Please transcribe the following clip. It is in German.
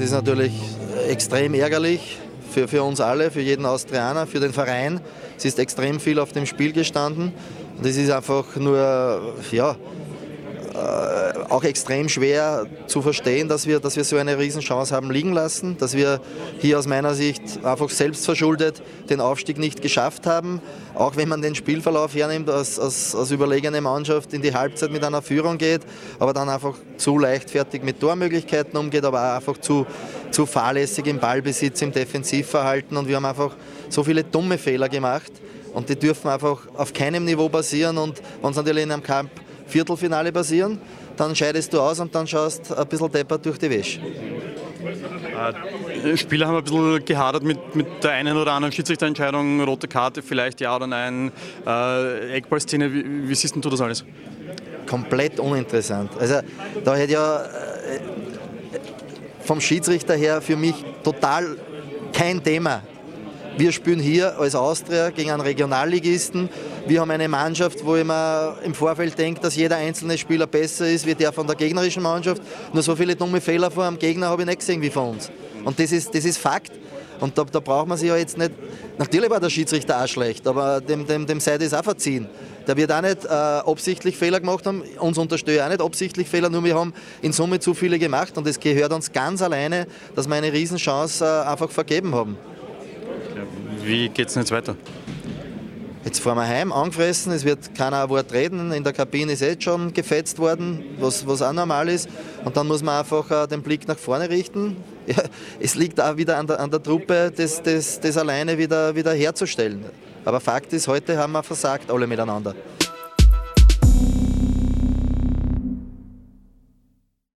das ist natürlich extrem ärgerlich für, für uns alle, für jeden Austrianer, für den Verein. Es ist extrem viel auf dem Spiel gestanden. Es ist einfach nur, ja, äh, auch extrem schwer zu verstehen, dass wir, dass wir so eine Riesenchance haben liegen lassen, dass wir hier aus meiner Sicht einfach selbstverschuldet den Aufstieg nicht geschafft haben. Auch wenn man den Spielverlauf hernimmt, als, als, als überlegene Mannschaft in die Halbzeit mit einer Führung geht, aber dann einfach zu leichtfertig mit Tormöglichkeiten umgeht, aber auch einfach zu, zu fahrlässig im Ballbesitz, im Defensivverhalten und wir haben einfach so viele dumme Fehler gemacht und die dürfen einfach auf keinem Niveau passieren und wenn es natürlich in einem Kampf Viertelfinale passieren, dann scheidest du aus und dann schaust ein bisschen deppert durch die Wäsche. Äh, Spieler haben ein bisschen gehadert mit, mit der einen oder anderen Schiedsrichterentscheidung, rote Karte vielleicht, ja oder nein, äh, Eckballszene, wie, wie siehst du das alles? Komplett uninteressant. Also da hätte ja äh, vom Schiedsrichter her für mich total kein Thema. Wir spielen hier als Austria gegen einen Regionalligisten. Wir haben eine Mannschaft, wo ich mir im Vorfeld denke, dass jeder einzelne Spieler besser ist wie der von der gegnerischen Mannschaft. Nur so viele dumme Fehler vor dem Gegner habe ich nicht gesehen wie von uns. Und das ist, das ist Fakt. Und da, da braucht man sich ja jetzt nicht. Natürlich war der Schiedsrichter auch schlecht, aber dem, dem, dem sei das auch verziehen. Der wird auch nicht äh, absichtlich Fehler gemacht haben, uns unterstützt auch nicht absichtlich Fehler, nur wir haben in Summe zu viele gemacht und es gehört uns ganz alleine, dass wir eine Riesenchance äh, einfach vergeben haben. Wie geht es jetzt weiter? Jetzt fahren wir heim, angefressen, es wird keiner ein Wort reden, in der Kabine ist jetzt schon gefetzt worden, was, was auch normal ist. Und dann muss man einfach äh, den Blick nach vorne richten. Ja, es liegt auch wieder an der, an der Truppe, das, das, das alleine wieder, wieder herzustellen. Aber Fakt ist, heute haben wir versagt, alle miteinander.